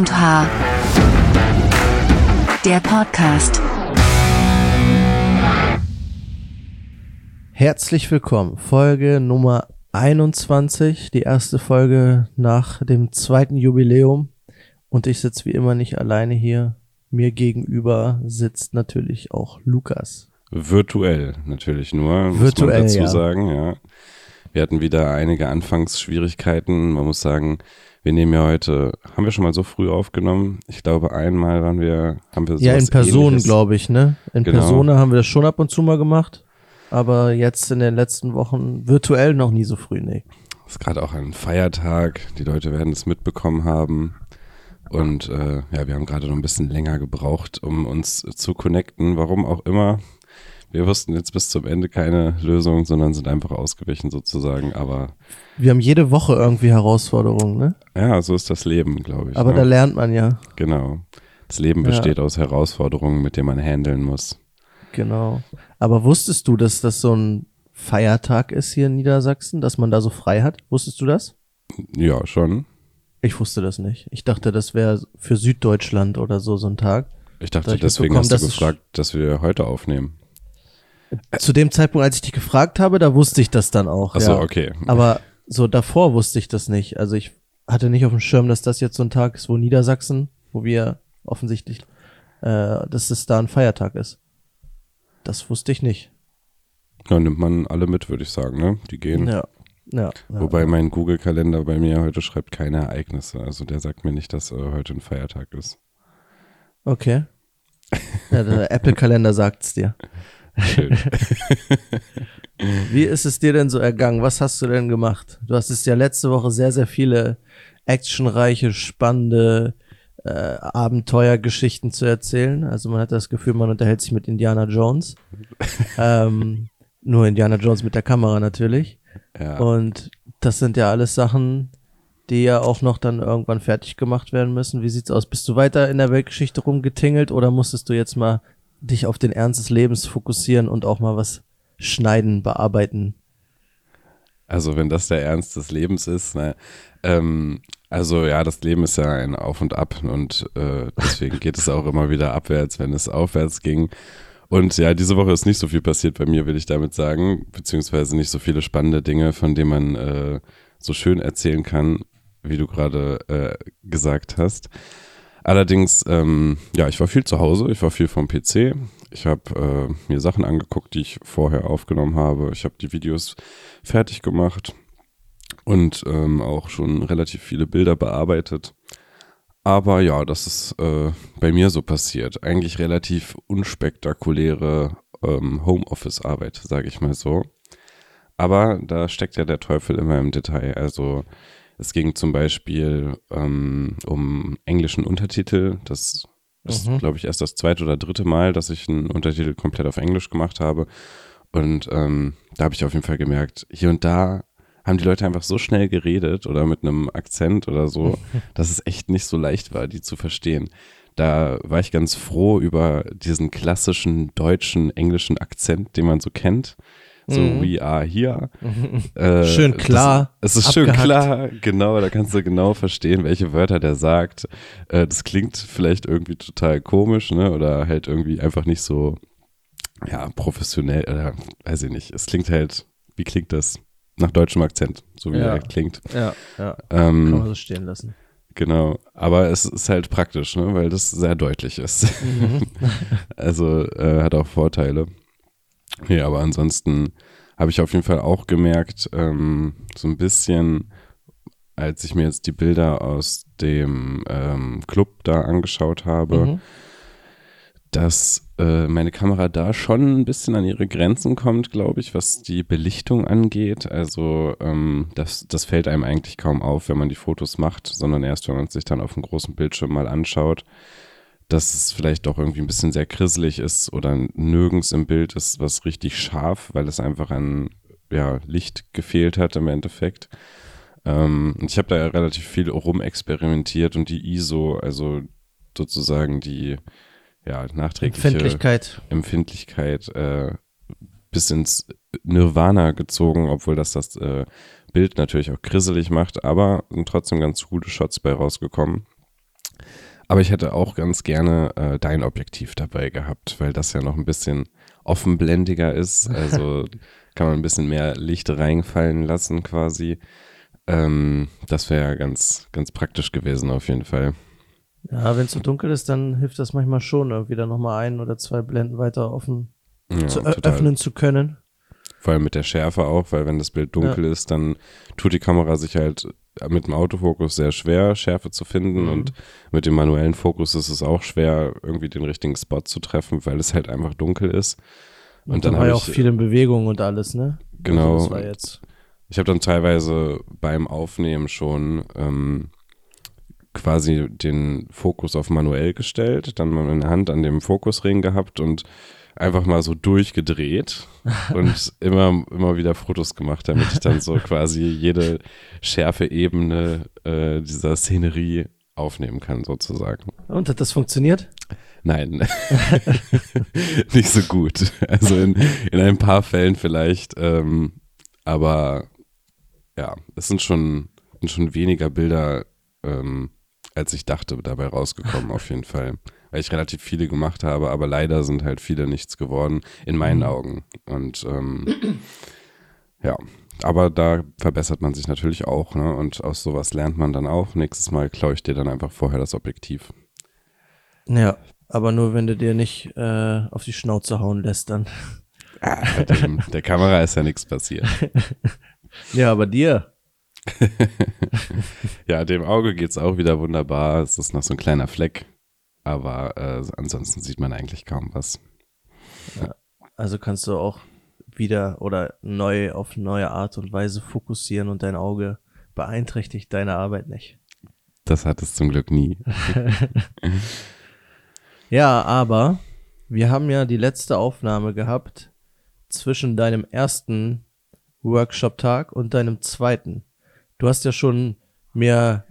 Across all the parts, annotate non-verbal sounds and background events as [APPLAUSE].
und H. Der Podcast. Herzlich willkommen. Folge Nummer 21, die erste Folge nach dem zweiten Jubiläum. Und ich sitze wie immer nicht alleine hier. Mir gegenüber sitzt natürlich auch Lukas. Virtuell natürlich nur, muss Virtuell, man dazu ja. sagen, ja. Wir hatten wieder einige Anfangsschwierigkeiten. Man muss sagen, wir nehmen ja heute, haben wir schon mal so früh aufgenommen? Ich glaube, einmal waren wir, haben wir Ja, in Person, glaube ich, ne? In Genau. Persona haben wir das schon ab und zu mal gemacht. Aber jetzt in den letzten Wochen virtuell noch nie so früh, nee. ist gerade auch ein Feiertag. Die Leute werden es mitbekommen haben. Und äh, ja, wir haben gerade noch ein bisschen länger gebraucht, um uns zu connecten. Warum auch immer. Wir wussten jetzt bis zum Ende keine Lösung, sondern sind einfach ausgewichen sozusagen. Aber Wir haben jede Woche irgendwie Herausforderungen, ne? ja, so ist das Leben, glaube ich. Aber ne? da lernt man ja. Genau. Das Leben Ja. besteht aus Herausforderungen, mit denen man handeln muss. Genau. Aber wusstest du, dass das so ein Feiertag ist hier in Niedersachsen, dass man da so frei hat? Wusstest du das? Ja, schon. Ich wusste das nicht. Ich dachte, das wäre für Süddeutschland oder so so ein Tag. Ich Da dachte, ich deswegen hast du gefragt, dass wir heute aufnehmen. Zu dem Zeitpunkt, als ich dich gefragt habe, da wusste ich das dann auch. Achso, ja. okay. Aber so davor wusste ich das nicht. Also ich hatte nicht auf dem Schirm, dass das jetzt so ein Tag ist, wo Niedersachsen, wo wir offensichtlich, äh, dass es da ein Feiertag ist. Das wusste ich nicht. Ja, nimmt man alle mit, würde ich sagen, ne? Die gehen. Ja. Ja. ja. Wobei mein Google-Kalender bei mir heute schreibt keine Ereignisse. Also der sagt mir nicht, dass äh, heute ein Feiertag ist. Okay. Ja, der Apple-Kalender [LAUGHS] sagt's dir. Schön. [LAUGHS] Wie ist es dir denn so ergangen? Was hast du denn gemacht? Du hast es ja letzte Woche sehr, sehr viele actionreiche, spannende äh, Abenteuergeschichten zu erzählen. Also man hat das Gefühl, man unterhält sich mit Indiana Jones. [LAUGHS] ähm, nur Indiana Jones mit der Kamera natürlich. ja. Und das sind ja alles Sachen, die ja auch noch dann irgendwann fertig gemacht werden müssen. Wie sieht's aus? Bist du weiter in der Weltgeschichte rumgetingelt oder musstest du jetzt mal dich auf den Ernst des Lebens fokussieren und auch mal was schneiden, bearbeiten? Also wenn das der Ernst des Lebens ist, ne? Ähm, also ja, das Leben ist ja ein Auf und Ab und äh, deswegen geht es auch immer wieder abwärts, wenn es aufwärts ging. Und ja, diese Woche ist nicht so viel passiert bei mir, will ich damit sagen, beziehungsweise nicht so viele spannende Dinge, von denen man äh, so schön erzählen kann, wie du gerade äh, gesagt hast. Allerdings, ähm, ja, ich war viel zu Hause, ich war viel vom PC. Ich habe äh, mir Sachen angeguckt, die ich vorher aufgenommen habe. Ich habe die Videos fertig gemacht und ähm, auch schon relativ viele Bilder bearbeitet. Aber ja, das ist äh, bei mir so passiert. Eigentlich relativ unspektakuläre ähm, Homeoffice-Arbeit, sage ich mal so. Aber da steckt ja der Teufel immer im Detail. Also es ging zum Beispiel ähm, um englischen Untertitel. Das ist, Mhm. glaube ich, erst das zweite oder dritte Mal, dass ich einen Untertitel komplett auf Englisch gemacht habe. Und ähm, da habe ich auf jeden Fall gemerkt, hier und da haben die Leute einfach so schnell geredet oder mit einem Akzent oder so, [LAUGHS] dass es echt nicht so leicht war, die zu verstehen. Da war ich ganz froh über diesen klassischen deutschen, englischen Akzent, den man so kennt. So, Mhm. we are here. [LAUGHS] Äh, Schön klar, Das, es ist schön abgehackt. klar, genau, da kannst du genau verstehen, welche Wörter der sagt. Äh, das klingt vielleicht irgendwie total komisch, ne? Oder halt irgendwie einfach nicht so, ja, professionell, oder weiß ich nicht. Es klingt halt, wie klingt das? Nach deutschem Akzent, so wie Ja. er klingt. Ja, ja. Kann man Ähm, so stehen lassen. genau. Aber es ist halt praktisch, ne? Weil das sehr deutlich ist. Mhm. [LAUGHS] Also äh, hat auch Vorteile. Nee, aber ansonsten habe ich auf jeden Fall auch gemerkt, ähm, so ein bisschen, als ich mir jetzt die Bilder aus dem ähm, Club da angeschaut habe, Mhm. dass äh, meine Kamera da schon ein bisschen an ihre Grenzen kommt, glaube ich, was die Belichtung angeht. Also ähm, das, das fällt einem eigentlich kaum auf, wenn man die Fotos macht, sondern erst, wenn man es sich dann auf dem großen Bildschirm mal anschaut, dass es vielleicht doch irgendwie ein bisschen sehr krisselig ist oder nirgends im Bild ist was richtig scharf, weil es einfach an ja, Licht gefehlt hat im Endeffekt. Ähm, und ich habe da relativ viel rumexperimentiert und die ISO, also sozusagen die ja, nachträgliche Empfindlichkeit. Empfindlichkeit äh, bis ins Nirvana gezogen, obwohl das das äh, Bild natürlich auch grisselig macht, aber sind trotzdem ganz gute Shots bei rausgekommen. Aber ich hätte auch ganz gerne äh, dein Objektiv dabei gehabt, weil das ja noch ein bisschen offenblendiger ist. [LAUGHS] Also kann man ein bisschen mehr Licht reinfallen lassen quasi. Ähm, das wäre ja ganz, ganz praktisch gewesen auf jeden Fall. Ja, wenn es so dunkel ist, dann hilft das manchmal schon, irgendwie dann nochmal ein oder zwei Blenden weiter offen Ja, zu total. öffnen zu können. Vor allem mit der Schärfe auch, weil wenn das Bild dunkel ist, dann tut die Kamera sich halt mit dem Autofokus sehr schwer, Schärfe zu finden Mhm. und mit dem manuellen Fokus ist es auch schwer, irgendwie den richtigen Spot zu treffen, weil es halt einfach dunkel ist. Und, Und, dann war habe ja ich, auch viel in Bewegung und alles, ne? Genau. Also war jetzt. ich habe dann teilweise beim Aufnehmen schon ähm, quasi den Fokus auf manuell gestellt, dann meine Hand an dem Fokusring gehabt und einfach mal so durchgedreht [LAUGHS] und immer, immer wieder Fotos gemacht, damit ich dann so [LAUGHS] quasi jede schärfe Ebene äh, dieser Szenerie aufnehmen kann, sozusagen. Und hat das funktioniert? Nein, [LAUGHS] nicht so gut. Also in, in ein paar Fällen vielleicht, ähm, aber ja, es sind schon, sind schon weniger Bilder, ähm, als ich dachte, dabei rausgekommen, auf jeden Fall. Weil ich relativ viele gemacht habe, aber leider sind halt viele nichts geworden, in meinen Augen. Und ähm, ja, aber da verbessert man sich natürlich auch, ne? Und aus sowas lernt man dann auch. Nächstes Mal klaue ich dir dann einfach vorher das Objektiv. Ja, aber nur wenn du dir nicht äh, auf die Schnauze hauen lässt dann. Ah, dem, [LAUGHS] der Kamera ist ja nichts passiert. [LAUGHS] Ja, aber dir. [LAUGHS] Ja, dem Auge geht's auch wieder wunderbar. Es ist noch so ein kleiner Fleck, aber äh, ansonsten sieht man eigentlich kaum was. Also kannst du auch wieder oder neu auf neue Art und Weise fokussieren und dein Auge beeinträchtigt deine Arbeit nicht. Das hat es zum Glück nie. [LAUGHS] Ja, aber wir haben ja die letzte Aufnahme gehabt zwischen deinem ersten Workshop-Tag und deinem zweiten. Du hast ja schon mir,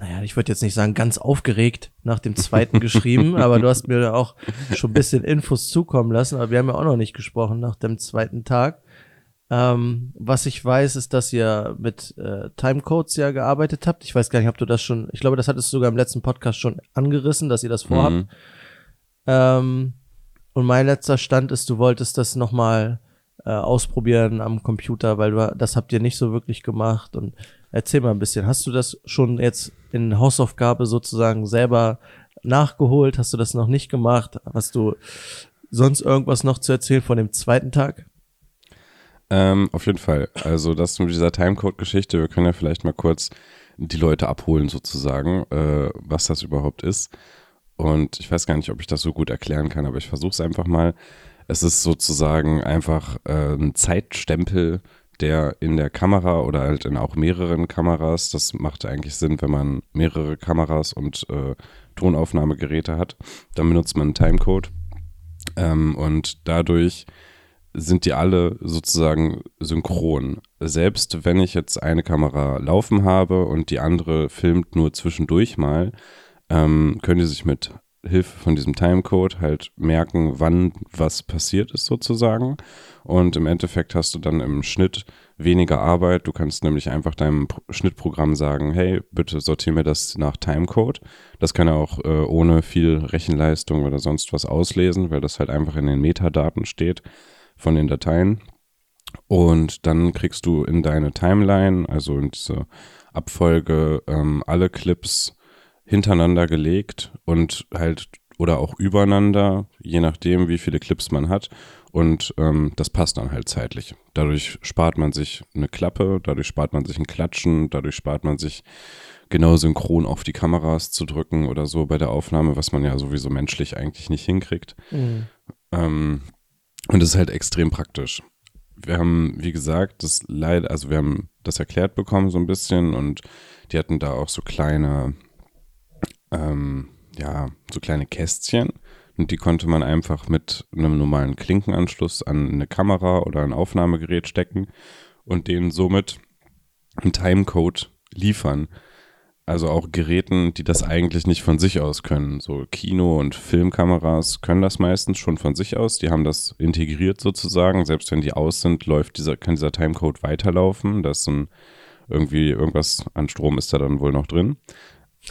naja, ich würde jetzt nicht sagen ganz aufgeregt nach dem zweiten [LAUGHS] geschrieben, aber du hast mir auch schon ein bisschen Infos zukommen lassen, aber wir haben ja auch noch nicht gesprochen nach dem zweiten Tag. Ähm, was ich weiß, ist, dass ihr mit äh, Timecodes ja gearbeitet habt. Ich weiß gar nicht, ob du das schon, ich glaube, das hattest du sogar im letzten Podcast schon angerissen, dass ihr das vorhabt. Mhm. Ähm, und mein letzter Stand ist, du wolltest das nochmal äh, ausprobieren am Computer, weil du, das habt ihr nicht so wirklich gemacht. Und erzähl mal ein bisschen, hast du das schon jetzt in Hausaufgabe sozusagen selber nachgeholt? Hast du das noch nicht gemacht? Hast du sonst irgendwas noch zu erzählen von dem zweiten Tag? Ähm, auf jeden Fall. Also das mit dieser Timecode-Geschichte, wir können ja vielleicht mal kurz die Leute abholen sozusagen, äh, was das überhaupt ist. Und ich weiß gar nicht, ob ich das so gut erklären kann, aber ich versuche es einfach mal. Es ist sozusagen einfach äh, ein Zeitstempel, der in der Kamera oder halt in auch mehreren Kameras, das macht eigentlich Sinn, wenn man mehrere Kameras und äh, Tonaufnahmegeräte hat, dann benutzt man einen Timecode. Ähm, und dadurch sind die alle sozusagen synchron. Selbst wenn ich jetzt eine Kamera laufen habe und die andere filmt nur zwischendurch mal, ähm, können die sich mit Hilfe von diesem Timecode halt merken, wann was passiert ist sozusagen. Und im Endeffekt hast du dann im Schnitt weniger Arbeit. Du kannst nämlich einfach deinem Pro- Schnittprogramm sagen, hey, bitte sortiere mir das nach Timecode. Das kann er auch äh, ohne viel Rechenleistung oder sonst was auslesen, weil das halt einfach in den Metadaten steht von den Dateien. Und dann kriegst du in deine Timeline, also in diese Abfolge, ähm, alle Clips hintereinander gelegt und halt oder auch übereinander, je nachdem, wie viele Clips man hat. Und ähm, das passt dann halt zeitlich. Dadurch spart man sich eine Klappe, dadurch spart man sich ein Klatschen, dadurch spart man sich genau synchron auf die Kameras zu drücken oder so bei der Aufnahme, was man ja sowieso menschlich eigentlich nicht hinkriegt. Ähm, und das ist halt extrem praktisch. Wir haben, wie gesagt, das leider, also wir haben das erklärt bekommen so ein bisschen und die hatten da auch so kleine, ähm, ja, so kleine Kästchen und die konnte man einfach mit einem normalen Klinkenanschluss an eine Kamera oder ein Aufnahmegerät stecken und denen somit einen Timecode liefern. Also auch Geräten, die das eigentlich nicht von sich aus können. So Kino- und Filmkameras können das meistens schon von sich aus. Die haben das integriert sozusagen. Selbst wenn die aus sind, läuft dieser, kann dieser Timecode weiterlaufen. Da ist ein, irgendwie irgendwas an Strom ist da dann wohl noch drin.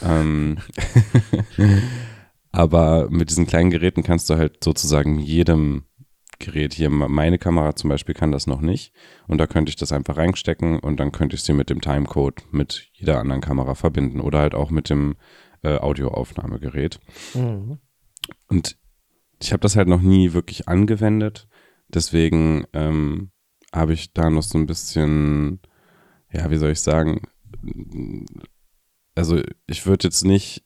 Ähm, [LAUGHS] aber mit diesen kleinen Geräten kannst du halt sozusagen jedem Gerät hier, meine Kamera zum Beispiel kann das noch nicht und da könnte ich das einfach reinstecken und dann könnte ich sie mit dem Timecode mit jeder anderen Kamera verbinden oder halt auch mit dem äh, Audioaufnahmegerät. Mhm. Und ich habe das halt noch nie wirklich angewendet, deswegen ähm, habe ich da noch so ein bisschen, ja, wie soll ich sagen, also ich würde jetzt nicht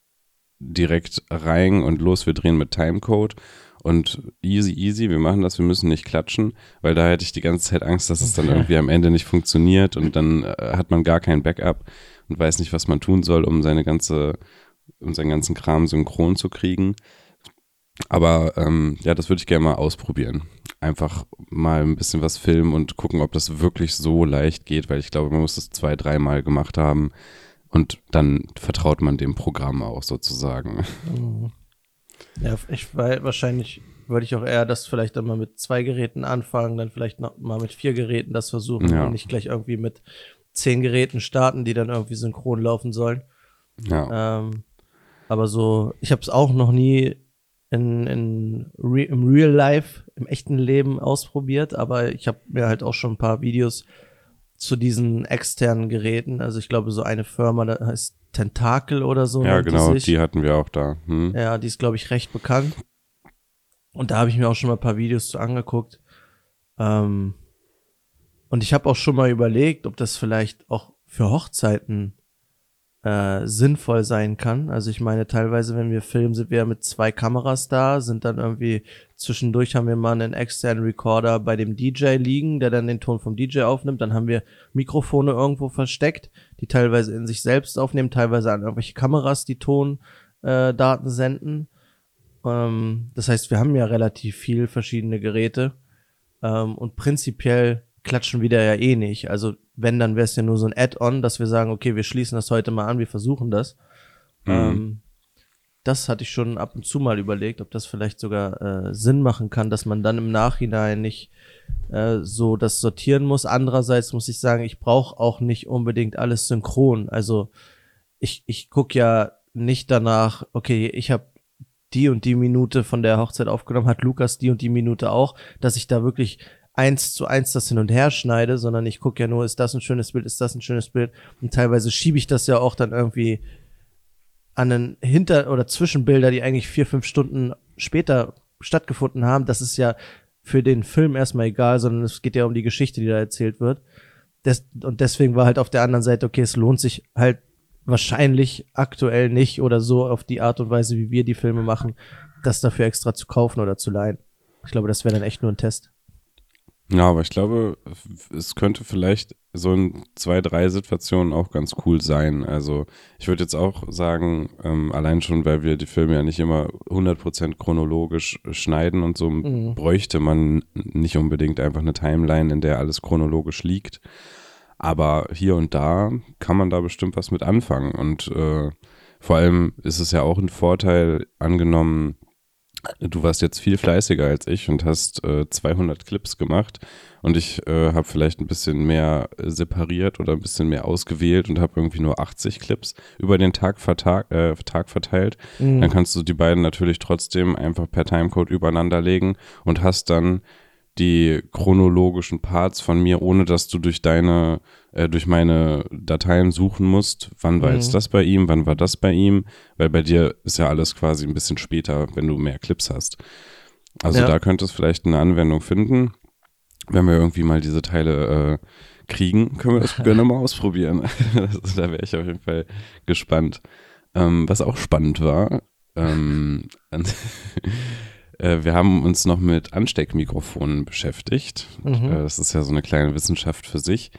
direkt rein und los, wir drehen mit Timecode und easy, easy, wir machen das, wir müssen nicht klatschen, weil da hätte ich die ganze Zeit Angst, dass es dann irgendwie am Ende nicht funktioniert und dann äh, hat man gar kein Backup und weiß nicht, was man tun soll, um seine ganze, um seinen ganzen Kram synchron zu kriegen. Aber ähm, ja, das würde ich gerne mal ausprobieren. Einfach mal ein bisschen was filmen und gucken, ob das wirklich so leicht geht, weil ich glaube, man muss das zwei, dreimal gemacht haben und dann vertraut man dem Programm auch sozusagen. Ja, ich weil wahrscheinlich würde ich auch eher das vielleicht dann mal mit zwei Geräten anfangen, dann vielleicht noch mal mit vier Geräten das versuchen ja. und nicht gleich irgendwie mit zehn Geräten starten, die dann irgendwie synchron laufen sollen. Ja. Ähm, aber so, ich habe es auch noch nie in, in re, im Real Life, im echten Leben ausprobiert, aber ich habe mir halt auch schon ein paar Videos zu diesen externen Geräten. Also ich glaube, so eine Firma, da heißt Tentakel oder so. Ja, genau, die, die, hatten wir auch da. Hm. Ja, die ist, glaube ich, recht bekannt. Und da habe ich mir auch schon mal ein paar Videos zu angeguckt. Ähm, und ich habe auch schon mal überlegt, ob das vielleicht auch für Hochzeiten äh, sinnvoll sein kann. Also ich meine, teilweise, wenn wir filmen, sind wir mit zwei Kameras da, sind dann irgendwie zwischendurch haben wir mal einen externen Recorder bei dem DJ liegen, der dann den Ton vom DJ aufnimmt. Dann haben wir Mikrofone irgendwo versteckt, die teilweise in sich selbst aufnehmen, teilweise an irgendwelche Kameras die Tondaten äh, senden. Ähm, das heißt, wir haben ja relativ viel verschiedene Geräte ähm, und prinzipiell klatschen wir da ja eh nicht. Also wenn, dann wäre es ja nur so ein Add-on, dass wir sagen, okay, wir schließen das heute mal an, wir versuchen das. Mhm. Ähm, das hatte ich schon ab und zu mal überlegt, ob das vielleicht sogar äh, Sinn machen kann, dass man dann im Nachhinein nicht äh, so das sortieren muss. Andererseits muss ich sagen, ich brauche auch nicht unbedingt alles synchron. Also ich, ich gucke ja nicht danach, okay, ich habe die und die Minute von der Hochzeit aufgenommen, hat Lukas die und die Minute auch, dass ich da wirklich eins zu eins das hin und her schneide, sondern ich gucke ja nur, ist das ein schönes Bild, ist das ein schönes Bild. Und teilweise schiebe ich das ja auch dann irgendwie an den Hinter- oder Zwischenbilder, die eigentlich vier, fünf Stunden später stattgefunden haben. Das ist ja für den Film erstmal egal, sondern es geht ja um die Geschichte, die da erzählt wird. Des und deswegen war halt auf der anderen Seite, okay, es lohnt sich halt wahrscheinlich aktuell nicht oder so auf die Art und Weise, wie wir die Filme machen, das dafür extra zu kaufen oder zu leihen. Ich glaube, das wäre dann echt nur ein Test. Ja, aber ich glaube, es könnte vielleicht so in zwei, drei Situationen auch ganz cool sein. Also ich würde jetzt auch sagen, ähm, allein schon, weil wir die Filme ja nicht immer 100% chronologisch schneiden und so, mhm. bräuchte man nicht unbedingt einfach eine Timeline, in der alles chronologisch liegt. Aber hier und da kann man da bestimmt was mit anfangen. Und äh, vor allem ist es ja auch ein Vorteil, angenommen, du warst jetzt viel fleißiger als ich und hast äh, 200 Clips gemacht und ich äh, habe vielleicht ein bisschen mehr separiert oder ein bisschen mehr ausgewählt und habe irgendwie nur 80 Clips über den Tag, vertag, äh, Tag verteilt. Mhm. Dann kannst du die beiden natürlich trotzdem einfach per Timecode übereinander legen und hast dann die chronologischen Parts von mir, ohne dass du durch deine, äh, durch meine Dateien suchen musst, wann war mhm. jetzt das bei ihm, wann war das bei ihm, weil bei dir ist ja alles quasi ein bisschen später, wenn du mehr Clips hast. Also ja. da könnte es vielleicht eine Anwendung finden. Wenn wir irgendwie mal diese Teile äh, kriegen, können wir das gerne mal [LAUGHS] ausprobieren. [LAUGHS] da wäre ich auf jeden Fall gespannt. Ähm, was auch spannend war, ähm, [LAUGHS] Äh, wir haben uns noch mit Ansteckmikrofonen beschäftigt. Mhm. Äh, das ist ja so eine kleine Wissenschaft für sich.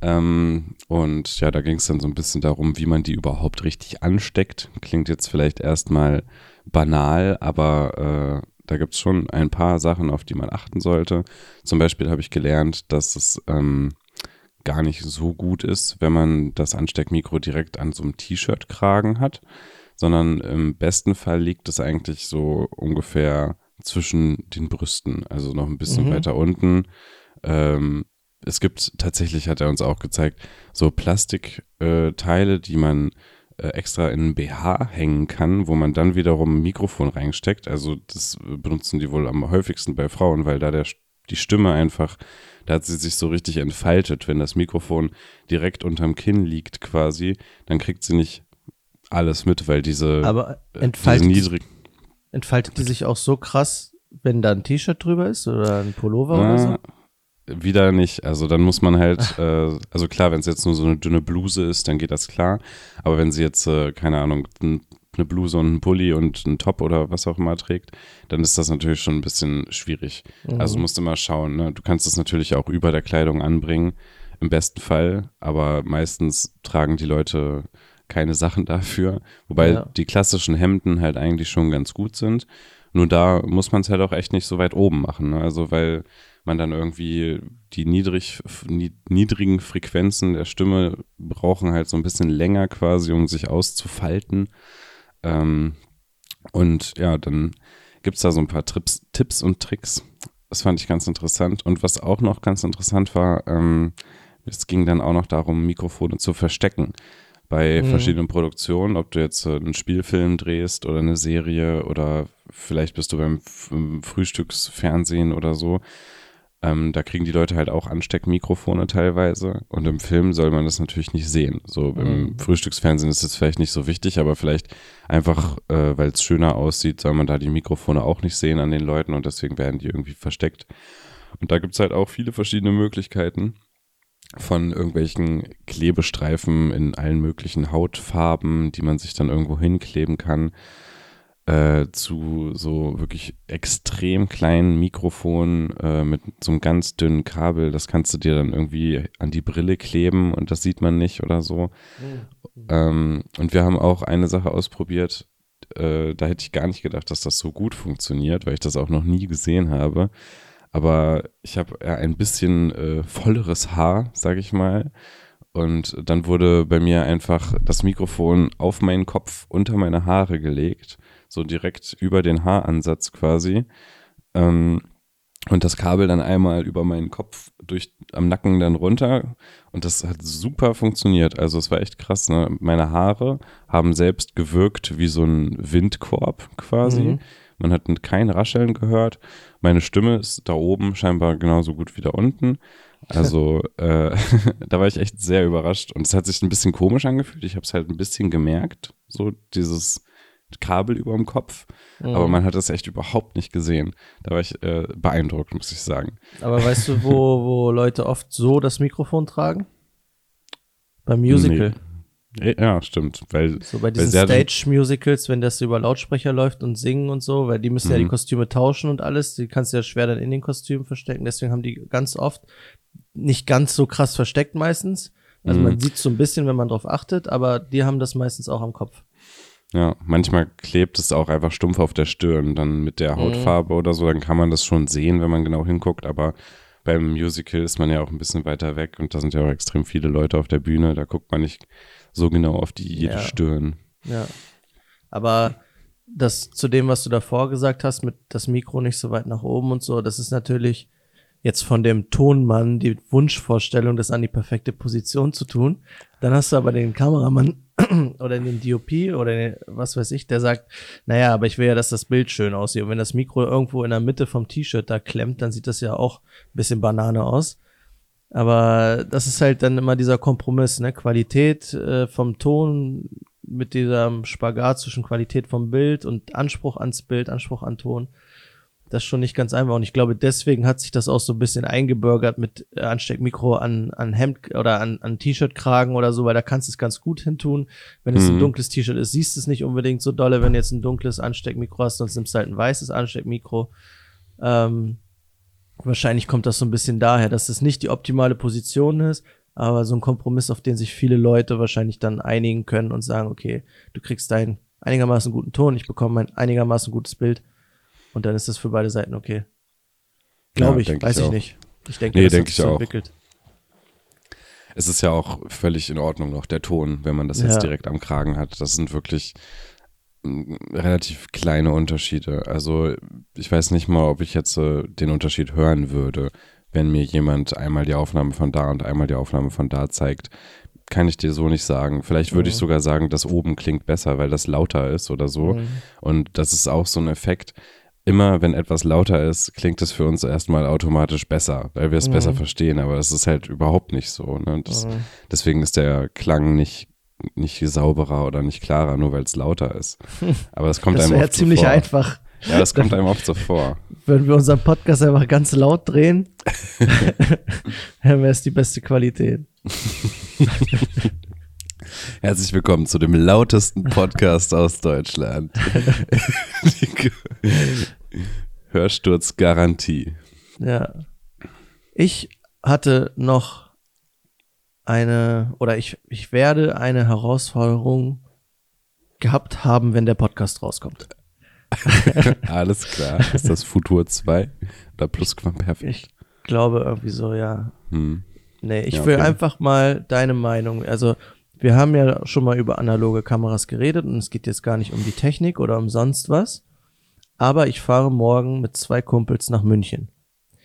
Ähm, und ja, da ging es dann so ein bisschen darum, wie man die überhaupt richtig ansteckt. Klingt jetzt vielleicht erstmal banal, aber äh, da gibt es schon ein paar Sachen, auf die man achten sollte. Zum Beispiel habe ich gelernt, dass es ähm, gar nicht so gut ist, wenn man das Ansteckmikro direkt an so einem T-Shirt-Kragen hat sondern im besten Fall liegt es eigentlich so ungefähr zwischen den Brüsten, also noch ein bisschen mhm. weiter unten. Ähm, es gibt tatsächlich, hat er uns auch gezeigt, so Plastikteile, äh, die man äh, extra in ein BH hängen kann, wo man dann wiederum ein Mikrofon reinsteckt. Also das benutzen die wohl am häufigsten bei Frauen, weil da der, die Stimme einfach, da hat sie sich so richtig entfaltet. Wenn das Mikrofon direkt unterm Kinn liegt quasi, dann kriegt sie nicht alles mit, weil diese, Aber äh, entfaltet, diese niedrig entfaltet die sich auch so krass, wenn da ein T-Shirt drüber ist oder ein Pullover oder so? Na, Wieder nicht. Also dann muss man halt, äh, also klar, wenn es jetzt nur so eine dünne Bluse ist, dann geht das klar. Aber wenn sie jetzt, äh, keine Ahnung, eine Bluse und einen Pulli und einen Top oder was auch immer trägt, dann ist das natürlich schon ein bisschen schwierig. Also Mhm. musst immer schauen. Ne? Du kannst das natürlich auch über der Kleidung anbringen, im besten Fall. Aber meistens tragen die Leute keine Sachen dafür. Wobei Ja. die klassischen Hemden halt eigentlich schon ganz gut sind. Nur da muss man es halt auch echt nicht so weit oben machen. Ne? Also weil man dann irgendwie die niedrig, nie- niedrigen Frequenzen der Stimme brauchen halt so ein bisschen länger quasi, um sich auszufalten. Ähm, und ja, dann gibt's da so ein paar Trips, Tipps und Tricks. Das fand ich ganz interessant. Und was auch noch ganz interessant war, ähm, es ging dann auch noch darum, Mikrofone zu verstecken bei Mhm. verschiedenen Produktionen, ob du jetzt äh, einen Spielfilm drehst oder eine Serie oder vielleicht bist du beim Frühstücksfernsehen oder so. Ähm, da kriegen die Leute halt auch Ansteckmikrofone teilweise und im Film soll man das natürlich nicht sehen. So im Mhm. Frühstücksfernsehen ist es vielleicht nicht so wichtig, aber vielleicht einfach, äh, weil es schöner aussieht, soll man da die Mikrofone auch nicht sehen an den Leuten und deswegen werden die irgendwie versteckt. Und da gibt's halt auch viele verschiedene Möglichkeiten von irgendwelchen Klebestreifen in allen möglichen Hautfarben, die man sich dann irgendwo hinkleben kann, äh, zu so wirklich extrem kleinen Mikrofonen äh, mit so einem ganz dünnen Kabel. Das kannst du dir dann irgendwie an die Brille kleben und das sieht man nicht oder so. Ähm, und wir haben auch eine Sache ausprobiert, äh, da hätte ich gar nicht gedacht, dass das so gut funktioniert, weil ich das auch noch nie gesehen habe. Aber ich habe ein bisschen äh, volleres Haar, sage ich mal. Und dann wurde bei mir einfach das Mikrofon auf meinen Kopf unter meine Haare gelegt, so direkt über den Haaransatz quasi. Ähm, und das Kabel dann einmal über meinen Kopf durch am Nacken dann runter. Und das hat super funktioniert. Also es war echt krass. Ne? Meine Haare haben selbst gewirkt wie so ein Windkorb quasi. Mhm. Man hat kein Rascheln gehört. Meine Stimme ist da oben scheinbar genauso gut wie da unten. Also [LAUGHS] äh, [LAUGHS] da war ich echt sehr überrascht. Und es hat sich ein bisschen komisch angefühlt. Ich habe es halt ein bisschen gemerkt, so dieses Kabel über dem Kopf. Mhm. Aber man hat das echt überhaupt nicht gesehen. Da war ich äh, beeindruckt, muss ich sagen. Aber weißt du, wo, wo [LAUGHS] Leute oft so das Mikrofon tragen? Beim Musical. Nee. Ja, stimmt. Weil So bei diesen Stage-Musicals, wenn das über Lautsprecher läuft und singen und so, weil die müssen ja die Mhm. Kostüme tauschen und alles, die kannst du ja schwer dann in den Kostümen verstecken, deswegen haben die ganz oft nicht ganz so krass versteckt meistens. Also Mhm. man sieht so ein bisschen, wenn man drauf achtet, aber die haben das meistens auch am Kopf. Ja, manchmal klebt es auch einfach stumpf auf der Stirn, dann mit der Mhm. Hautfarbe oder so, dann kann man das schon sehen, wenn man genau hinguckt, aber beim Musical ist man ja auch ein bisschen weiter weg und da sind ja auch extrem viele Leute auf der Bühne, da guckt man nicht so genau auf die jede Ja. Stirn. Ja. Aber das zu dem, was du davor gesagt hast, mit das Mikro nicht so weit nach oben und so, das ist natürlich jetzt von dem Tonmann die Wunschvorstellung, das an die perfekte Position zu tun. Dann hast du aber den Kameramann [CLEARS THROAT] oder den DOP oder den, was weiß ich, der sagt, naja, aber ich will ja, dass das Bild schön aussieht. Und wenn das Mikro irgendwo in der Mitte vom T-Shirt da klemmt, dann sieht das ja auch ein bisschen Banane aus. Aber das ist halt dann immer dieser Kompromiss, ne? Qualität äh, vom Ton mit diesem Spagat zwischen Qualität vom Bild und Anspruch ans Bild, Anspruch an Ton. Das ist schon nicht ganz einfach. Und ich glaube, deswegen hat sich das auch so ein bisschen eingebürgert mit äh, Ansteckmikro an, an Hemd oder an, an T-Shirt-Kragen oder so, weil da kannst du es ganz gut hintun. Wenn es ein Mhm. dunkles T-Shirt ist, siehst du es nicht unbedingt so dolle, wenn du jetzt ein dunkles Ansteckmikro hast, sonst nimmst du halt ein weißes Ansteckmikro. Ähm, wahrscheinlich kommt das so ein bisschen daher, dass es nicht die optimale Position ist, aber so ein Kompromiss, auf den sich viele Leute wahrscheinlich dann einigen können und sagen, okay, du kriegst deinen einigermaßen guten Ton, ich bekomme ein einigermaßen gutes Bild und dann ist das für beide Seiten okay. Glaube Ja, ich, weiß ich ich, nicht. Ich denke, Nee, das denk hat sich so entwickelt. Es ist ja auch völlig in Ordnung noch der Ton, wenn man das jetzt Ja. direkt am Kragen hat. Das sind wirklich mm, relativ kleine Unterschiede. Also ich weiß nicht mal, ob ich jetzt äh, den Unterschied hören würde, wenn mir jemand einmal die Aufnahme von da und einmal die Aufnahme von da zeigt. kann ich dir so nicht sagen. Vielleicht würde Mhm. ich sogar sagen, das oben klingt besser, weil das lauter ist oder so. Mhm. Und das ist auch so ein Effekt. Immer wenn etwas lauter ist, klingt es für uns erstmal automatisch besser, weil wir es Mhm. besser verstehen. Aber das ist halt überhaupt nicht so. Ne? Das, Mhm. Deswegen ist der Klang nicht, nicht sauberer oder nicht klarer, nur weil es lauter ist. [LAUGHS] Aber es kommt Das einem wäre oft so ziemlich vor. einfach, Ja, das kommt einem oft so vor. wenn wir unseren Podcast einfach ganz laut drehen. [LAUGHS] dann wäre es die beste Qualität. [LAUGHS] Herzlich willkommen zu dem lautesten Podcast aus Deutschland. Hörsturzgarantie. Ja. Ich hatte noch eine, oder ich, ich werde eine Herausforderung gehabt haben, wenn der Podcast rauskommt. [LAUGHS] Alles klar. Ist das Futur 2 oder Plusquamperfekt? Ich glaube irgendwie so, ja. Hm. Nee, ich Ja, will okay. einfach mal deine Meinung. Also, wir haben ja schon mal über analoge Kameras geredet und es geht jetzt gar nicht um die Technik oder um sonst was. Aber ich fahre morgen mit zwei Kumpels nach München.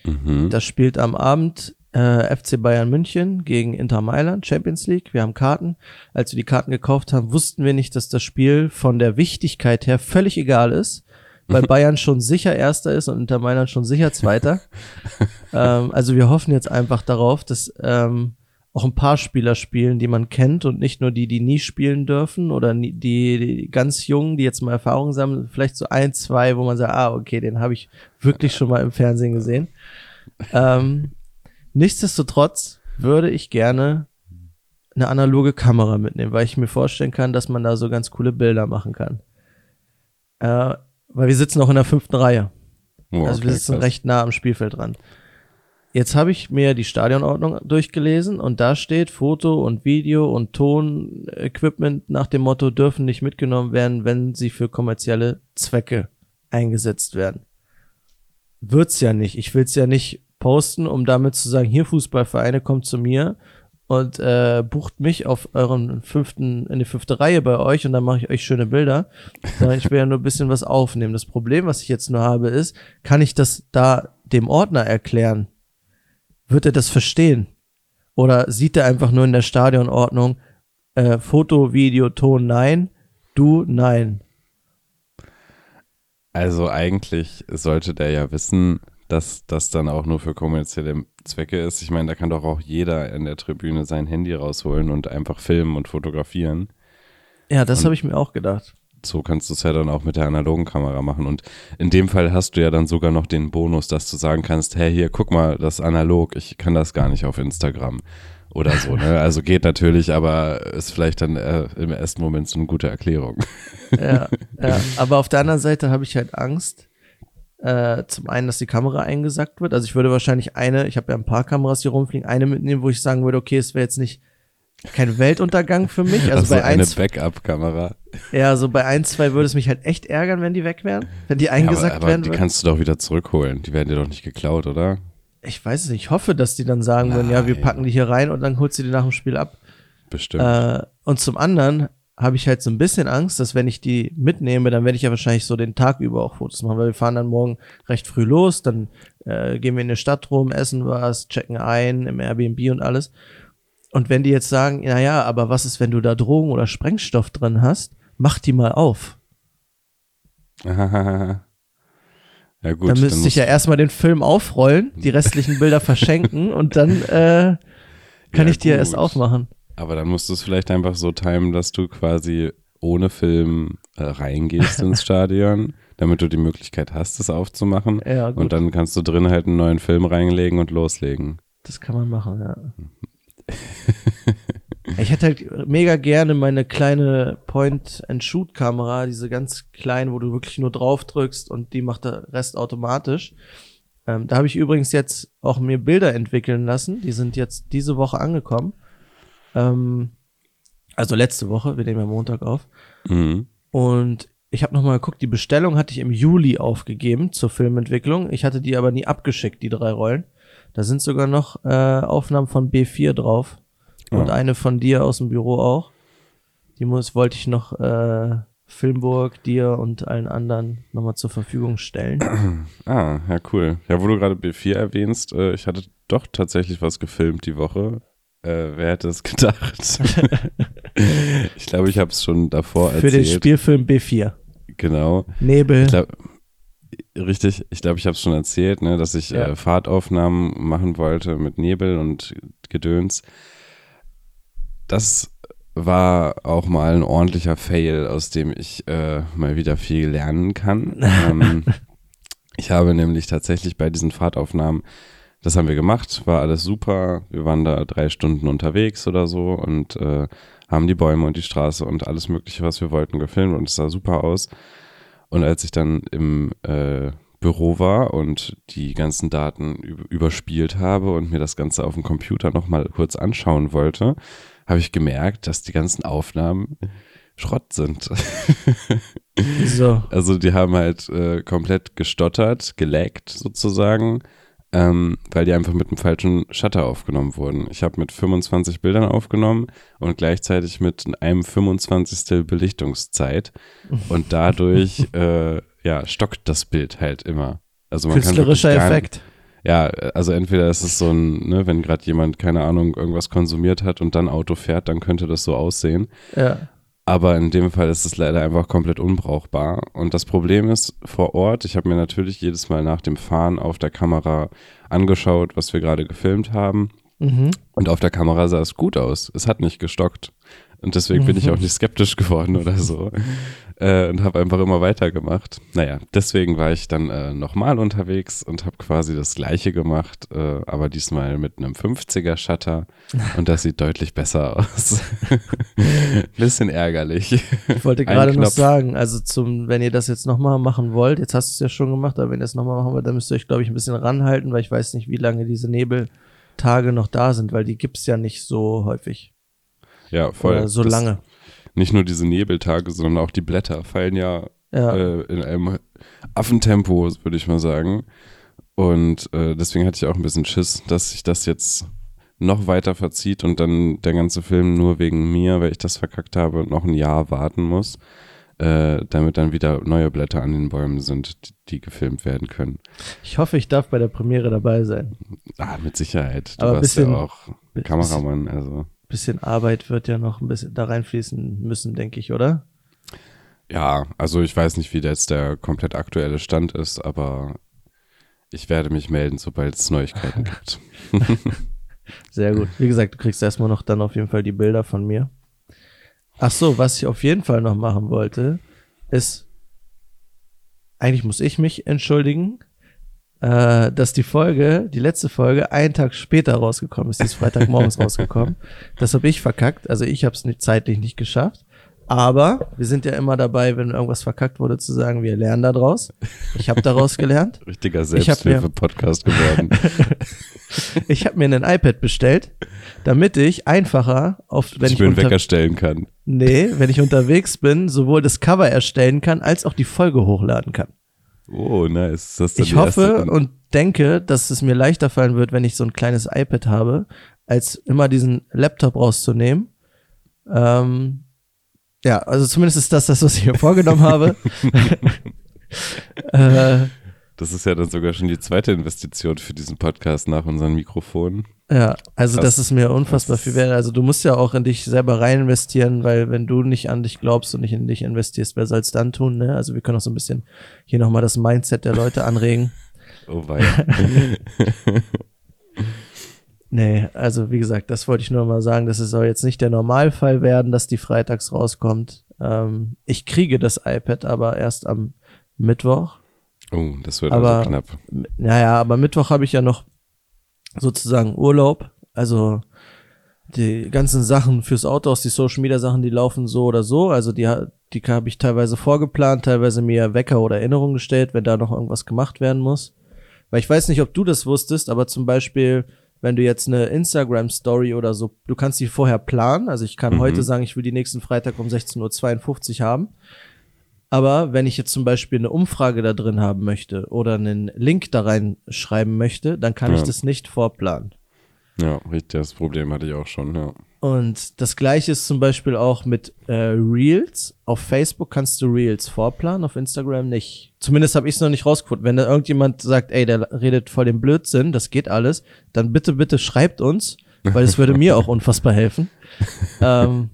Mhm. Das spielt am Abend äh, FC Bayern München gegen Inter Mailand, Champions League. Wir haben Karten. Als wir die Karten gekauft haben, wussten wir nicht, dass das Spiel von der Wichtigkeit her völlig egal ist, weil [LAUGHS] Bayern schon sicher Erster ist und Inter Mailand schon sicher Zweiter. [LAUGHS] ähm, also wir hoffen jetzt einfach darauf, dass ähm, auch ein paar Spieler spielen, die man kennt und nicht nur die, die nie spielen dürfen oder nie, die, die ganz Jungen, die jetzt mal Erfahrung sammeln, vielleicht so ein, zwei, wo man sagt, ah, okay, den habe ich wirklich schon mal im Fernsehen gesehen. Ähm, nichtsdestotrotz würde ich gerne eine analoge Kamera mitnehmen, weil ich mir vorstellen kann, dass man da so ganz coole Bilder machen kann. Äh, weil wir sitzen auch in der fünften Reihe. Oh, Also wir okay, sitzen krass. recht nah am Spielfeld dran. Jetzt habe ich mir die Stadionordnung durchgelesen und da steht Foto und Video und Tonequipment nach dem Motto dürfen nicht mitgenommen werden, wenn sie für kommerzielle Zwecke eingesetzt werden. Wird's ja nicht. Ich will's ja nicht posten, um damit zu sagen, hier Fußballvereine kommt zu mir und äh, bucht mich auf euren fünften, in die fünfte Reihe bei euch und dann mache ich euch schöne Bilder. Ich will ja nur ein bisschen was aufnehmen. Das Problem, was ich jetzt nur habe, ist, kann ich das da dem Ordner erklären? Wird er das verstehen? Oder sieht er einfach nur in der Stadionordnung äh, Foto, Video, Ton, nein, du, nein. Also eigentlich sollte der ja wissen, dass das dann auch nur für kommerzielle Zwecke ist. Ich meine, da kann doch auch jeder in der Tribüne sein Handy rausholen und einfach filmen und fotografieren. Ja, das habe ich mir auch gedacht. So kannst du es ja dann auch mit der analogen Kamera machen. Und in dem Fall hast du ja dann sogar noch den Bonus, dass du sagen kannst, hey, hier, guck mal, das ist analog, ich kann das gar nicht auf Instagram. Oder so, ne? Also geht natürlich, aber ist vielleicht dann äh, im ersten Moment so eine gute Erklärung. ja, ja. Aber auf der anderen Seite habe ich halt Angst. Äh, zum einen, dass die Kamera eingesackt wird. Also ich würde wahrscheinlich eine, ich habe ja ein paar Kameras hier rumfliegen, eine mitnehmen, wo ich sagen würde, okay, es wäre jetzt nicht kein Weltuntergang für mich. Also, Also bei eine eins, Backup-Kamera. ja, so bei ein, zwei würde es mich halt echt ärgern, wenn die weg wären, wenn die Ja, eingesackt aber aber werden die kannst du doch wieder zurückholen. Die werden dir doch nicht geklaut, oder? Ich weiß es nicht. Ich hoffe, dass die dann sagen würden, ja, wir Nein. packen die hier rein und dann holst du die nach dem Spiel ab. Bestimmt. Äh, und zum anderen habe ich halt so ein bisschen Angst, dass wenn ich die mitnehme, dann werde ich ja wahrscheinlich so den Tag über auch Fotos machen, weil wir fahren dann morgen recht früh los, dann äh, gehen wir in die Stadt rum, essen was, checken ein im Airbnb und alles. Und wenn die jetzt sagen, na ja, aber was ist, wenn du da Drogen oder Sprengstoff drin hast, mach die mal auf. [LAUGHS] ja gut, dann dann müsste ich musst- ja erstmal den Film aufrollen, die restlichen Bilder verschenken und dann [LAUGHS] äh, kann Ja, ich ja erst aufmachen. Aber dann musst du es vielleicht einfach so timen, dass du quasi ohne Film äh, reingehst [LAUGHS] ins Stadion, damit du die Möglichkeit hast, es aufzumachen. Ja, gut. Und dann kannst du drin halt einen neuen Film reinlegen und loslegen. Das kann man machen, ja. [LAUGHS] ich hätte halt mega gerne meine kleine Point-and-Shoot-Kamera, diese ganz kleine, wo du wirklich nur drauf drückst und die macht der Rest automatisch. Ähm, da habe ich übrigens jetzt auch mir Bilder entwickeln lassen. Die sind jetzt diese Woche angekommen. Ähm, also letzte Woche, wir nehmen ja Montag auf. Mhm. Und ich habe nochmal geguckt, die Bestellung hatte ich im Juli aufgegeben zur Filmentwicklung. Ich hatte die aber nie abgeschickt, die drei Rollen. Da sind sogar noch äh, Aufnahmen von B4 drauf. Und Ja. eine von dir aus dem Büro auch. Die muss, wollte ich noch äh, Filmburg, dir und allen anderen nochmal zur Verfügung stellen. [CLEARS THROAT] Ah, ja, cool. Ja, wo du gerade B4 erwähnst, äh, ich hatte doch tatsächlich was gefilmt die Woche. äh, wer hätte es [LAUGHS] gedacht? [LAUGHS] ich glaube, ich habe es schon davor Für erzählt. den Spielfilm B4. Genau. Nebel. Ich glaub, richtig, ich glaube, ich habe es schon erzählt, ne, dass ich Ja. äh, Fahrtaufnahmen machen wollte mit Nebel und Gedöns. Das war auch mal ein ordentlicher Fail, aus dem ich äh, mal wieder viel lernen kann. [LAUGHS] ähm, ich habe nämlich tatsächlich bei diesen Fahrtaufnahmen, das haben wir gemacht, war alles super. Wir waren da drei Stunden unterwegs oder so und äh, haben die Bäume und die Straße und alles Mögliche, was wir wollten, gefilmt und es sah super aus. Und als ich dann im äh, Büro war und die ganzen Daten üb- überspielt habe und mir das Ganze auf dem Computer nochmal kurz anschauen wollte, habe ich gemerkt, dass die ganzen Aufnahmen Schrott sind. So. [LAUGHS] Also die haben halt äh, komplett gestottert, gelaggt sozusagen, ähm, weil die einfach mit einem falschen Shutter aufgenommen wurden. Ich habe mit 25 Bildern aufgenommen und gleichzeitig mit einem 25. Belichtungszeit und dadurch [LAUGHS] äh, ja stockt das Bild halt immer. Also man kann Künstlerischer gar- Effekt. Ja, also entweder ist es so ein, ne, wenn gerade jemand, keine Ahnung, irgendwas konsumiert hat und dann Auto fährt, dann könnte das so aussehen. Ja. Aber in dem Fall ist es leider einfach komplett unbrauchbar. Und das Problem ist vor Ort, ich habe mir natürlich jedes Mal nach dem Fahren auf der Kamera angeschaut, was wir gerade gefilmt haben. Mhm. Und auf der Kamera sah es gut aus. Es hat nicht gestockt. Und deswegen bin ich Mhm. auch nicht skeptisch geworden oder so. Äh, und habe einfach immer weitergemacht. Naja, deswegen war ich dann äh, nochmal unterwegs und habe quasi das gleiche gemacht, äh, aber diesmal mit einem 50er Shutter. [LAUGHS] Und das sieht deutlich besser aus. [LAUGHS] Bisschen ärgerlich. Ich wollte gerade noch sagen, also zum, wenn ihr das jetzt nochmal machen wollt, jetzt hast du es ja schon gemacht, aber wenn ihr es nochmal machen wollt, dann müsst ihr euch, glaube ich, ein bisschen ranhalten, weil ich weiß nicht, wie lange diese Nebeltage noch da sind, weil die gibt's ja nicht so häufig. Ja, voll. Oder so Das- lange. Nicht nur diese Nebeltage, sondern auch die Blätter fallen ja Ja. äh, in einem Affentempo, würde ich mal sagen. Und äh, deswegen hatte ich auch ein bisschen Schiss, dass sich das jetzt noch weiter verzieht und dann der ganze Film nur wegen mir, weil ich das verkackt habe, noch ein Jahr warten muss, äh, damit dann wieder neue Blätter an den Bäumen sind, die, die gefilmt werden können. Ich hoffe, ich darf bei der Premiere dabei sein. Ah, mit Sicherheit. Du Aber warst bisschen- ja auch Kameramann, also. Bisschen Arbeit wird ja noch ein bisschen da reinfließen müssen, denke ich, oder? Ja, also ich weiß nicht, wie jetzt der komplett aktuelle Stand ist, aber ich werde mich melden, sobald es Neuigkeiten gibt. [LAUGHS] Sehr gut. Wie gesagt, du kriegst erstmal noch dann auf jeden Fall die Bilder von mir. Ach so, was ich auf jeden Fall noch machen wollte, ist, eigentlich muss ich mich entschuldigen, äh, dass die Folge, die letzte Folge, einen Tag später rausgekommen ist. Die ist Freitagmorgens [LAUGHS] rausgekommen. Das habe ich verkackt. Also ich habe es nicht, zeitlich nicht geschafft. Aber wir sind ja immer dabei, wenn irgendwas verkackt wurde, zu sagen, wir lernen daraus. Ich habe daraus gelernt. [LAUGHS] Richtiger Selbsthilfe-Podcast geworden. [LAUGHS] Ich habe mir ein iPad bestellt, damit ich einfacher auf, wenn ich ich, mir einen Wecker stellen kann. nee, wenn ich unterwegs bin, sowohl das Cover erstellen kann, als auch die Folge hochladen kann. Oh, nice. Ich hoffe und denke, dass es mir leichter fallen wird, wenn ich so ein kleines iPad habe, als immer diesen Laptop rauszunehmen. Ähm, ja, also zumindest ist das das, was ich mir vorgenommen habe. [LAUGHS] [LAUGHS] äh, Das ist ja dann sogar schon die zweite Investition für diesen Podcast nach unseren Mikrofonen. Ja, also Krass. das ist mir unfassbar viel wert. Also du musst ja auch in dich selber rein investieren, weil wenn du nicht an dich glaubst und nicht in dich investierst, wer soll es dann tun? Ne? Also wir können auch so ein bisschen hier nochmal das Mindset der Leute [LAUGHS] anregen. Oh wei. [LAUGHS] Nee, also wie gesagt, das wollte ich nur mal sagen, das soll jetzt nicht der Normalfall werden, dass die freitags rauskommt. Ähm, ich kriege das iPad aber erst am Mittwoch. Oh, das wird Aber- also knapp. Naja, aber Mittwoch habe ich ja noch sozusagen Urlaub. Also die ganzen Sachen fürs Autohaus, die Social Media Sachen, die laufen so oder so. Also die, die habe ich teilweise vorgeplant, teilweise mir Wecker oder Erinnerungen gestellt, wenn da noch irgendwas gemacht werden muss. Weil ich weiß nicht, ob du das wusstest, aber zum Beispiel, wenn du jetzt eine Instagram Story oder so, du kannst die vorher planen. Also ich kann Mhm. heute sagen, ich will die nächsten Freitag um 16.52 Uhr haben. Aber wenn ich jetzt zum Beispiel eine Umfrage da drin haben möchte oder einen Link da reinschreiben möchte, dann kann ich Ja. das nicht vorplanen. Ja, richtig, das Problem hatte ich auch schon, ja. Und das gleiche ist zum Beispiel auch mit äh, Reels. Auf Facebook kannst du Reels vorplanen, auf Instagram nicht. Zumindest habe ich es noch nicht rausgefunden. Wenn da irgendjemand sagt, ey, der redet voll den Blödsinn, das geht alles, dann bitte, bitte schreibt uns, weil es würde mir auch unfassbar helfen. [LAUGHS] ähm,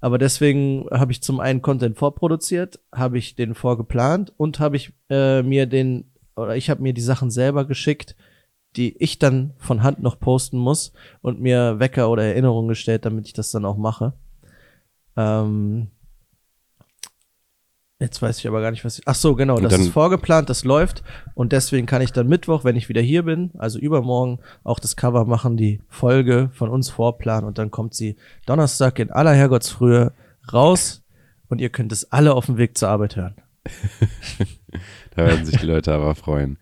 aber deswegen habe ich zum einen Content vorproduziert, habe ich den vorgeplant und habe ich äh, mir den, oder ich habe mir die Sachen selber geschickt, die ich dann von Hand noch posten muss und mir Wecker oder Erinnerungen gestellt, damit ich das dann auch mache. Ähm, Jetzt weiß ich aber gar nicht, was ich. Ach so, genau, das ist vorgeplant, das läuft und deswegen kann ich dann Mittwoch, wenn ich wieder hier bin, also übermorgen, auch das Cover machen, die Folge von uns vorplanen und dann kommt sie Donnerstag in aller Herrgottsfrühe raus und ihr könnt es alle auf dem Weg zur Arbeit hören. [LAUGHS] da werden sich die Leute aber freuen.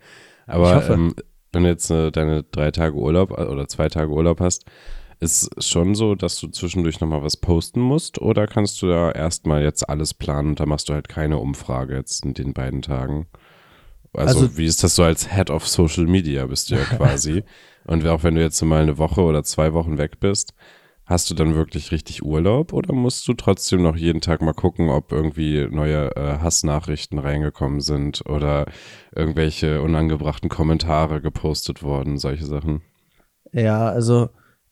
Aber ähm, wenn du jetzt äh, deine drei Tage Urlaub äh, oder zwei Tage Urlaub hast, ist es schon so, dass du zwischendurch nochmal was posten musst oder kannst du da erstmal jetzt alles planen und da machst du halt keine Umfrage jetzt in den beiden Tagen? Also, also wie ist das so als Head of Social Media bist du ja [LAUGHS] quasi. und auch wenn du jetzt mal eine Woche oder zwei Wochen weg bist, hast du dann wirklich richtig Urlaub oder musst du trotzdem noch jeden Tag mal gucken, ob irgendwie neue äh, Hassnachrichten reingekommen sind oder irgendwelche unangebrachten Kommentare gepostet worden, solche Sachen? Ja, also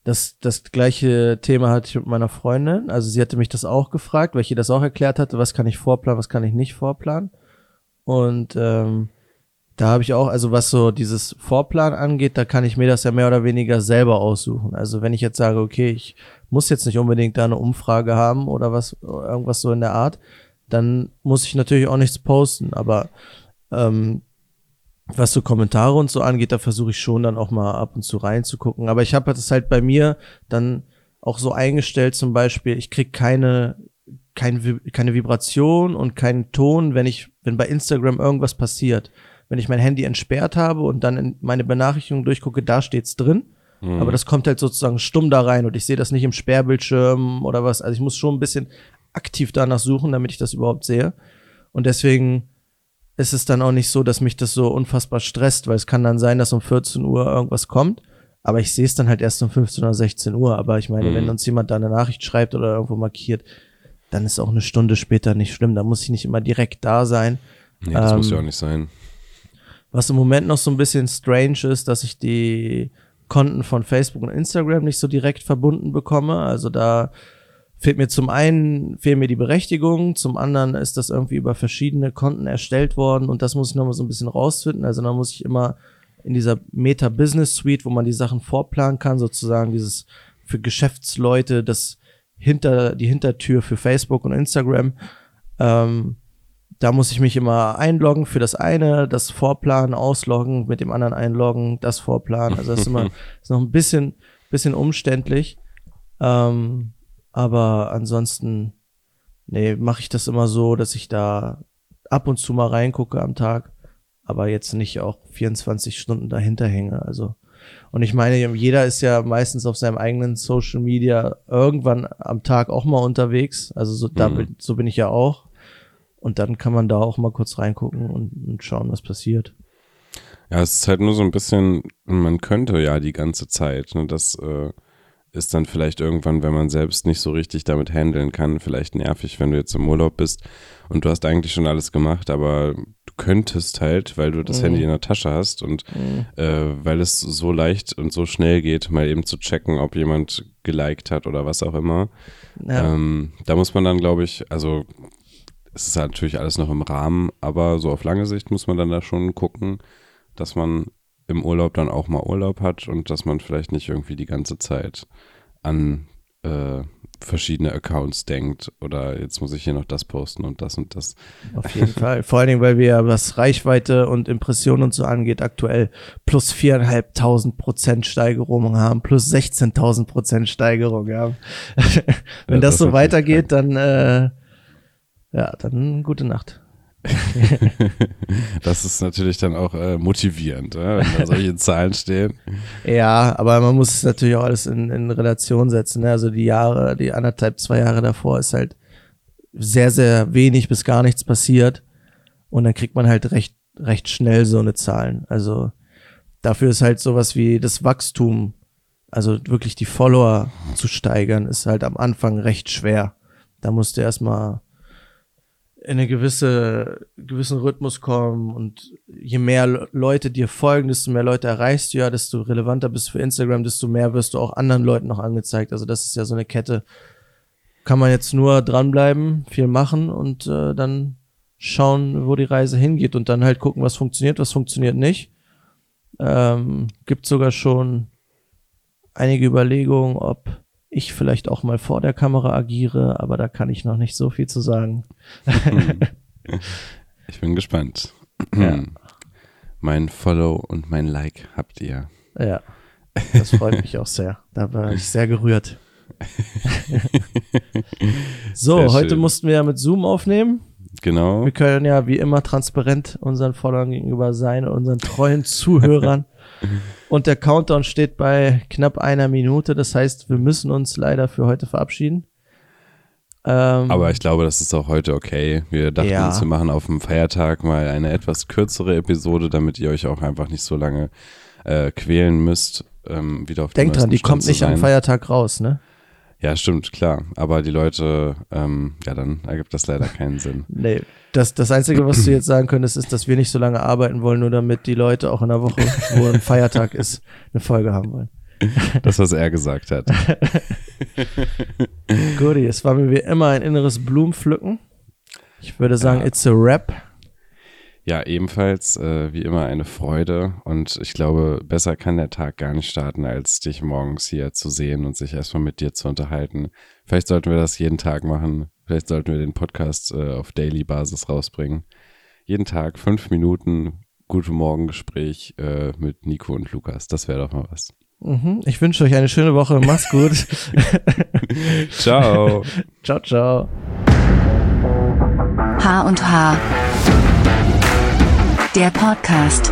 das, das gleiche Thema hatte ich mit meiner Freundin. Also sie hatte mich das auch gefragt, weil ich ihr das auch erklärt hatte, was kann ich vorplanen, was kann ich nicht vorplanen. Und ähm, da habe ich auch, also was so dieses Vorplan angeht, da kann ich mir das ja mehr oder weniger selber aussuchen. Also wenn ich jetzt sage, okay, ich muss jetzt nicht unbedingt da eine Umfrage haben oder was, irgendwas so in der Art, dann muss ich natürlich auch nichts posten. Aber ähm, was so Kommentare und so angeht, da versuche ich schon dann auch mal ab und zu reinzugucken. Aber ich habe das halt bei mir dann auch so eingestellt, zum Beispiel, ich krieg keine, keine, keine Vibration und keinen Ton, wenn ich, wenn bei Instagram irgendwas passiert. Wenn ich mein Handy entsperrt habe und dann in meine Benachrichtigung durchgucke, da steht's drin. Mhm. Aber das kommt halt sozusagen stumm da rein und ich sehe das nicht im Sperrbildschirm oder was. Also ich muss schon ein bisschen aktiv danach suchen, damit ich das überhaupt sehe. Und deswegen ist es dann auch nicht so, dass mich das so unfassbar stresst, weil es kann dann sein, dass um 14 Uhr irgendwas kommt, aber ich sehe es dann halt erst um 15 oder 16 Uhr. Aber ich meine, mhm. wenn uns jemand da eine Nachricht schreibt oder irgendwo markiert, dann ist auch eine Stunde später nicht schlimm. Da muss ich nicht immer direkt da sein. Nee, das ähm, muss ja auch nicht sein. Was im Moment noch so ein bisschen strange ist, dass ich die Konten von Facebook und Instagram nicht so direkt verbunden bekomme. Also da fehlt mir zum einen, fehlen mir die Berechtigung, zum anderen ist das irgendwie über verschiedene Konten erstellt worden und das muss ich nochmal so ein bisschen rausfinden. Also da muss ich immer in dieser Meta Business Suite, wo man die Sachen vorplanen kann, sozusagen dieses für Geschäftsleute, das hinter, die Hintertür für Facebook und Instagram, ähm, da muss ich mich immer einloggen für das eine, das Vorplanen, ausloggen, mit dem anderen einloggen, das Vorplanen. Also das ist immer [LAUGHS] ist noch ein bisschen, bisschen umständlich. Ähm, aber ansonsten, nee, mache ich das immer so, dass ich da ab und zu mal reingucke am Tag, aber jetzt nicht auch 24 Stunden dahinter hänge. Also, und ich meine, jeder ist ja meistens auf seinem eigenen Social Media irgendwann am Tag auch mal unterwegs. Also so, da mhm. bin, so bin ich ja auch. Und dann kann man da auch mal kurz reingucken und, und schauen, was passiert. Ja, es ist halt nur so ein bisschen, man könnte ja die ganze Zeit, ne, das äh, ist dann vielleicht irgendwann, wenn man selbst nicht so richtig damit handeln kann, vielleicht nervig, wenn du jetzt im Urlaub bist und du hast eigentlich schon alles gemacht, aber du könntest halt, weil du das mhm. Handy in der Tasche hast und mhm. äh, weil es so leicht und so schnell geht, mal eben zu checken, ob jemand geliked hat oder was auch immer. Ja. Ähm, da muss man dann, glaube ich, also es ist halt natürlich alles noch im Rahmen, aber so auf lange Sicht muss man dann da schon gucken, dass man im Urlaub dann auch mal Urlaub hat und dass man vielleicht nicht irgendwie die ganze Zeit an äh, verschiedene Accounts denkt oder jetzt muss ich hier noch das posten und das und das. Auf jeden [LAUGHS] Fall. Vor allen Dingen, weil wir was Reichweite und Impressionen und so angeht, aktuell plus viereinhalbtausend Prozent Steigerung haben, plus 16.000 Prozent Steigerung haben. [LAUGHS] Wenn ja, das, das so weitergeht, dann, äh, ja, dann gute Nacht. [LAUGHS] das ist natürlich dann auch äh, motivierend, äh, wenn da solche Zahlen stehen. Ja, aber man muss es natürlich auch alles in, in Relation setzen. Ne? Also die Jahre, die anderthalb, zwei Jahre davor ist halt sehr, sehr wenig bis gar nichts passiert. Und dann kriegt man halt recht, recht schnell so eine Zahlen. Also dafür ist halt sowas wie das Wachstum, also wirklich die Follower zu steigern, ist halt am Anfang recht schwer. Da musst du erstmal in eine gewisse, gewissen Rhythmus kommen und je mehr Leute dir folgen, desto mehr Leute erreichst du ja, desto relevanter bist du für Instagram, desto mehr wirst du auch anderen Leuten noch angezeigt. Also das ist ja so eine Kette. Kann man jetzt nur dranbleiben, viel machen und äh, dann schauen, wo die Reise hingeht und dann halt gucken, was funktioniert, was funktioniert nicht. Ähm, gibt sogar schon einige Überlegungen, ob ich vielleicht auch mal vor der Kamera agiere, aber da kann ich noch nicht so viel zu sagen. [LAUGHS] ich bin gespannt. Ja. [CLEARS THROAT] Mein Follow und mein Like habt ihr. Ja, das freut mich auch sehr. Da war ich sehr gerührt. [LAUGHS] so, Sehr heute schön. mussten wir ja mit Zoom aufnehmen. Genau. Wir können ja wie immer transparent unseren Followern gegenüber sein, unseren treuen Zuhörern. Und der Countdown steht bei knapp einer Minute. Das heißt, wir müssen uns leider für heute verabschieden. Ähm, Aber ich glaube, das ist auch heute okay. Wir dachten Ja. uns, wir machen auf dem Feiertag mal eine etwas kürzere Episode, damit ihr euch auch einfach nicht so lange äh, quälen müsst. Ähm, wieder auf dem denk dran, die Stand kommt nicht am. Feiertag raus, ne? Ja, stimmt, klar. Aber die Leute, ähm, ja, dann ergibt das leider keinen Sinn. Nee. Das, das Einzige, was du jetzt sagen könntest, ist, dass wir nicht so lange arbeiten wollen, nur damit die Leute auch in der Woche, wo ein Feiertag ist, eine Folge haben wollen. [LAUGHS] Das, was er gesagt hat. Guti, es war mir wie immer ein inneres Blumenpflücken. Ich würde sagen, Ja. it's a rap. Ja, ebenfalls äh, wie immer eine Freude und ich glaube, besser kann der Tag gar nicht starten, als dich morgens hier zu sehen und sich erstmal mit dir zu unterhalten. Vielleicht sollten wir das jeden Tag machen. Vielleicht sollten wir den Podcast äh, auf Daily Basis rausbringen. Jeden Tag fünf Minuten Gute Morgen Gespräch äh, mit Nico und Lukas. Das wäre doch mal was. Mhm. Ich wünsche euch eine schöne Woche. Macht's gut. [LAUGHS] Ciao. [LAUGHS] ciao, ciao. H und H. Der Podcast.